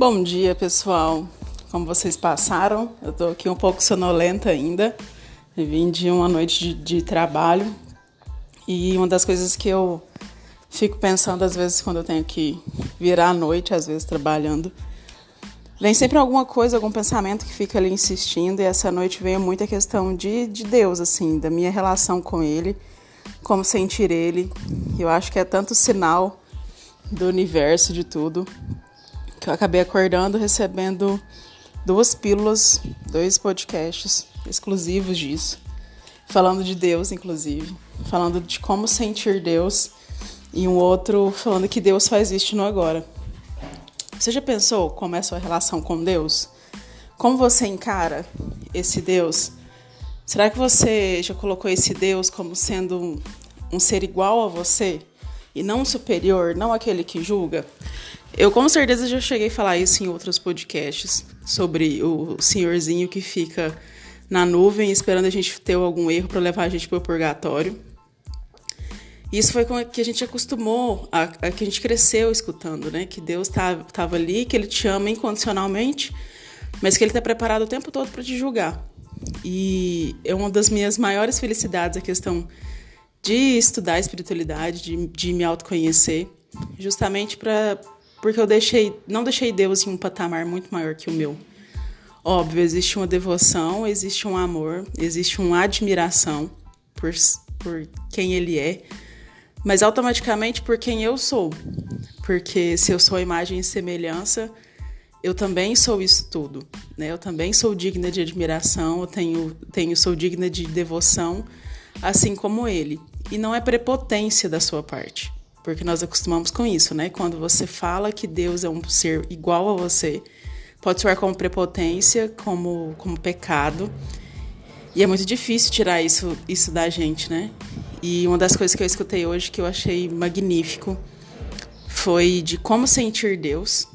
Bom dia, pessoal. Como vocês passaram? Eu tô aqui um pouco sonolenta ainda. Vim de uma noite de, de trabalho e uma das coisas que eu fico pensando às vezes quando eu tenho que virar à noite, às vezes trabalhando, vem sempre alguma coisa, algum pensamento que fica ali insistindo e essa noite veio muita questão de, de Deus, assim, da minha relação com Ele, como sentir Ele. Eu acho que é tanto sinal do universo, de tudo, que eu acabei acordando recebendo duas pílulas, dois podcasts exclusivos disso, falando de Deus, inclusive, falando de como sentir Deus, e um outro falando que Deus só existe no agora. Você já pensou como é a sua relação com Deus? Como você encara esse Deus? Será que você já colocou esse Deus como sendo um, um ser igual a você e não superior, não aquele que julga? Eu com certeza já cheguei a falar isso em outros podcasts sobre o senhorzinho que fica na nuvem esperando a gente ter algum erro para levar a gente para o purgatório. Isso foi com que a gente acostumou, a, a, que a gente cresceu escutando, né? Que Deus estava tá, ali, que Ele te ama incondicionalmente, mas que Ele está preparado o tempo todo para te julgar. E é uma das minhas maiores felicidades a questão de estudar espiritualidade, de, de me autoconhecer, justamente para porque eu deixei, não deixei Deus em um patamar muito maior que o meu. Óbvio, existe uma devoção, existe um amor, existe uma admiração por, por quem ele é, mas automaticamente por quem eu sou. Porque se eu sou a imagem e semelhança, eu também sou isso tudo. Né? Eu também sou digna de admiração, eu tenho, tenho, sou digna de devoção, assim como ele. E não é prepotência da sua parte porque nós acostumamos com isso, né? Quando você fala que Deus é um ser igual a você, pode soar como prepotência, como, como pecado. E é muito difícil tirar isso, isso da gente, né? E uma das coisas que eu escutei hoje que eu achei magnífico foi de como sentir Deus,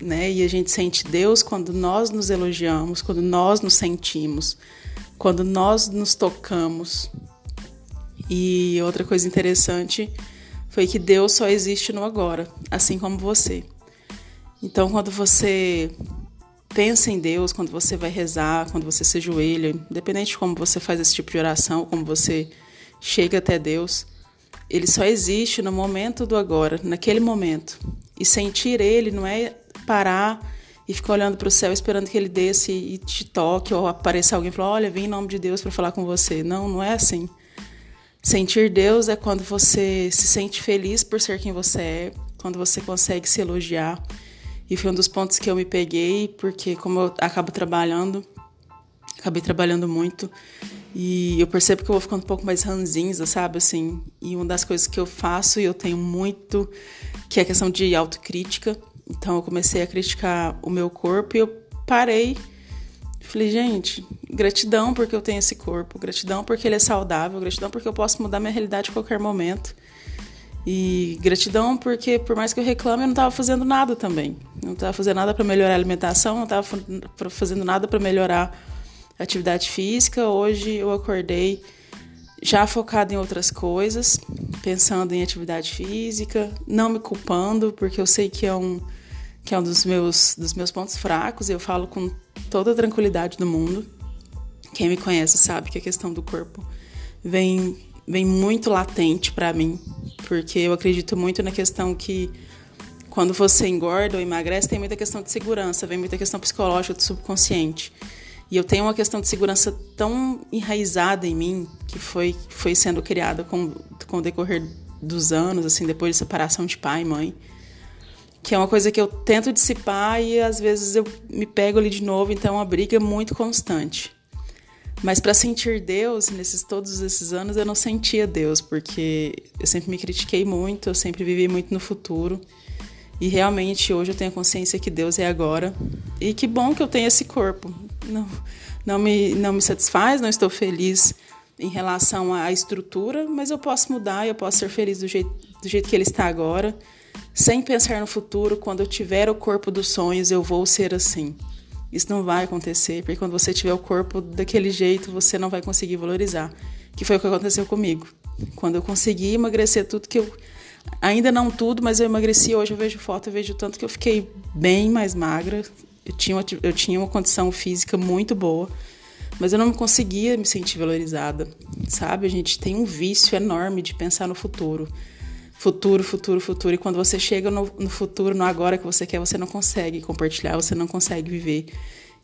né? E a gente sente Deus quando nós nos elogiamos, quando nós nos sentimos, quando nós nos tocamos. E outra coisa interessante foi que Deus só existe no agora, assim como você. Então, quando você pensa em Deus, quando você vai rezar, quando você se ajoelha, independente de como você faz esse tipo de oração, como você chega até Deus, ele só existe no momento do agora, naquele momento. E sentir ele não é parar e ficar olhando para o céu esperando que ele desça e te toque ou apareça alguém e falar: "Olha, vem em nome de Deus para falar com você". Não, não é assim. Sentir Deus é quando você se sente feliz por ser quem você é, quando você consegue se elogiar. E foi um dos pontos que eu me peguei, porque como eu acabo trabalhando, acabei trabalhando muito, e eu percebo que eu vou ficando um pouco mais ranzinza, sabe? Assim, e uma das coisas que eu faço e eu tenho muito, que é a questão de autocrítica. Então eu comecei a criticar o meu corpo e eu parei Falei, gente, gratidão porque eu tenho esse corpo, gratidão porque ele é saudável, gratidão porque eu posso mudar minha realidade a qualquer momento. E gratidão porque, por mais que eu reclame, eu não estava fazendo nada também. Não estava fazendo nada para melhorar a alimentação, não estava fazendo nada para melhorar a atividade física. Hoje eu acordei já focado em outras coisas, pensando em atividade física, não me culpando, porque eu sei que é um que é um dos meus, dos meus pontos fracos, eu falo com toda a tranquilidade do mundo. Quem me conhece sabe que a questão do corpo vem, vem muito latente para mim, porque eu acredito muito na questão que quando você engorda ou emagrece, tem muita questão de segurança, vem muita questão psicológica do subconsciente. E eu tenho uma questão de segurança tão enraizada em mim, que foi, foi sendo criada com, com o decorrer dos anos, assim, depois de separação de pai e mãe, que é uma coisa que eu tento dissipar e às vezes eu me pego ali de novo, então é uma briga muito constante. Mas para sentir Deus, nesses todos esses anos eu não sentia Deus, porque eu sempre me critiquei muito, eu sempre vivi muito no futuro. E realmente hoje eu tenho a consciência que Deus é agora. E que bom que eu tenho esse corpo. Não, não, me, não me satisfaz, não estou feliz em relação à estrutura, mas eu posso mudar, eu posso ser feliz do jeito, do jeito que ele está agora sem pensar no futuro, quando eu tiver o corpo dos sonhos, eu vou ser assim. Isso não vai acontecer, porque quando você tiver o corpo daquele jeito, você não vai conseguir valorizar. Que foi o que aconteceu comigo. Quando eu consegui emagrecer tudo que eu Ainda não tudo, mas eu emagreci. Hoje eu vejo foto, eu vejo tanto que eu fiquei bem mais magra. Eu tinha uma, eu tinha uma condição física muito boa, mas eu não conseguia me sentir valorizada, sabe? A gente tem um vício enorme de pensar no futuro. Futuro, futuro, futuro. E quando você chega no, no futuro, no agora que você quer, você não consegue compartilhar, você não consegue viver.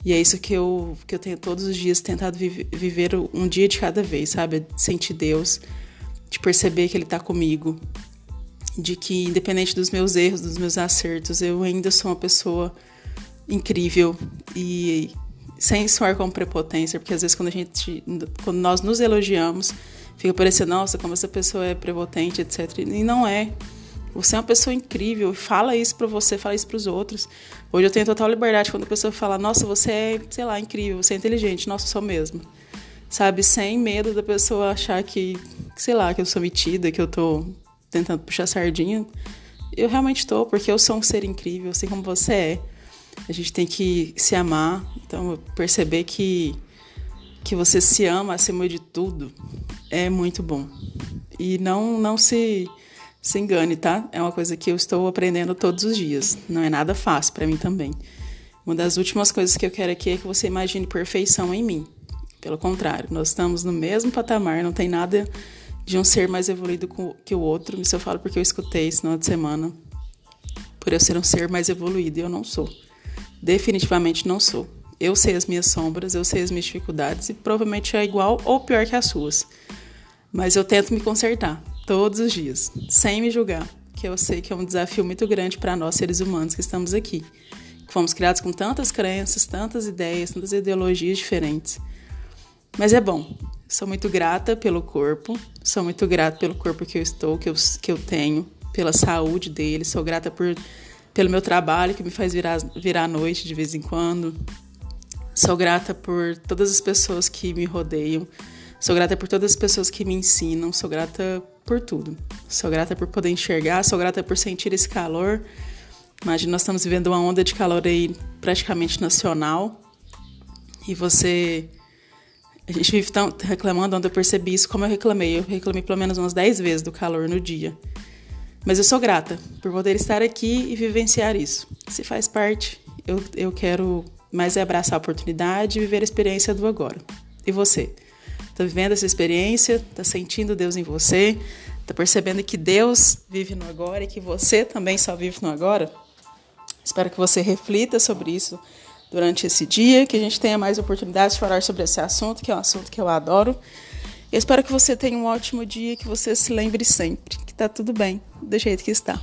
E é isso que eu, que eu tenho todos os dias tentado viver, viver um dia de cada vez, sabe? Sentir Deus, de perceber que Ele está comigo, de que, independente dos meus erros, dos meus acertos, eu ainda sou uma pessoa incrível e sem soar como prepotência, porque às vezes quando a gente, quando nós nos elogiamos, fica parecendo, nossa, como essa pessoa é prepotente, etc. E não é. Você é uma pessoa incrível, fala isso para você, fala isso para os outros. Hoje eu tenho total liberdade quando a pessoa fala, nossa, você é, sei lá, incrível, você é inteligente, nossa, eu sou mesmo. Sabe, sem medo da pessoa achar que, sei lá, que eu sou metida, que eu tô tentando puxar sardinha. Eu realmente estou, porque eu sou um ser incrível, assim como você é. A gente tem que se amar, então perceber que que você se ama acima de tudo é muito bom. E não não se se engane, tá? É uma coisa que eu estou aprendendo todos os dias. Não é nada fácil para mim também. Uma das últimas coisas que eu quero aqui é que você imagine perfeição em mim. Pelo contrário, nós estamos no mesmo patamar, não tem nada de um ser mais evoluído que o outro. Isso eu falo porque eu escutei isso no de semana. Por eu ser um ser mais evoluído e eu não sou. Definitivamente não sou. Eu sei as minhas sombras, eu sei as minhas dificuldades e provavelmente é igual ou pior que as suas. Mas eu tento me consertar todos os dias, sem me julgar, que eu sei que é um desafio muito grande para nós seres humanos que estamos aqui. Fomos criados com tantas crenças, tantas ideias, tantas ideologias diferentes. Mas é bom, Sou muito grata pelo corpo, sou muito grata pelo corpo que eu estou, que eu, que eu tenho, pela saúde dele, sou grata por, pelo meu trabalho que me faz virar, virar à noite de vez em quando. Sou grata por todas as pessoas que me rodeiam, sou grata por todas as pessoas que me ensinam, sou grata por tudo. Sou grata por poder enxergar, sou grata por sentir esse calor. Imagina, nós estamos vivendo uma onda de calor aí praticamente nacional e você a gente vive tão reclamando, onde eu percebi isso, como eu reclamei. Eu reclamei pelo menos umas 10 vezes do calor no dia. Mas eu sou grata por poder estar aqui e vivenciar isso. Se faz parte, eu, eu quero mais é abraçar a oportunidade e viver a experiência do agora. E você? Está vivendo essa experiência? Está sentindo Deus em você? Está percebendo que Deus vive no agora e que você também só vive no agora? Espero que você reflita sobre isso durante esse dia, que a gente tenha mais oportunidades de falar sobre esse assunto, que é um assunto que eu adoro. Eu espero que você tenha um ótimo dia, que você se lembre sempre que está tudo bem do jeito que está.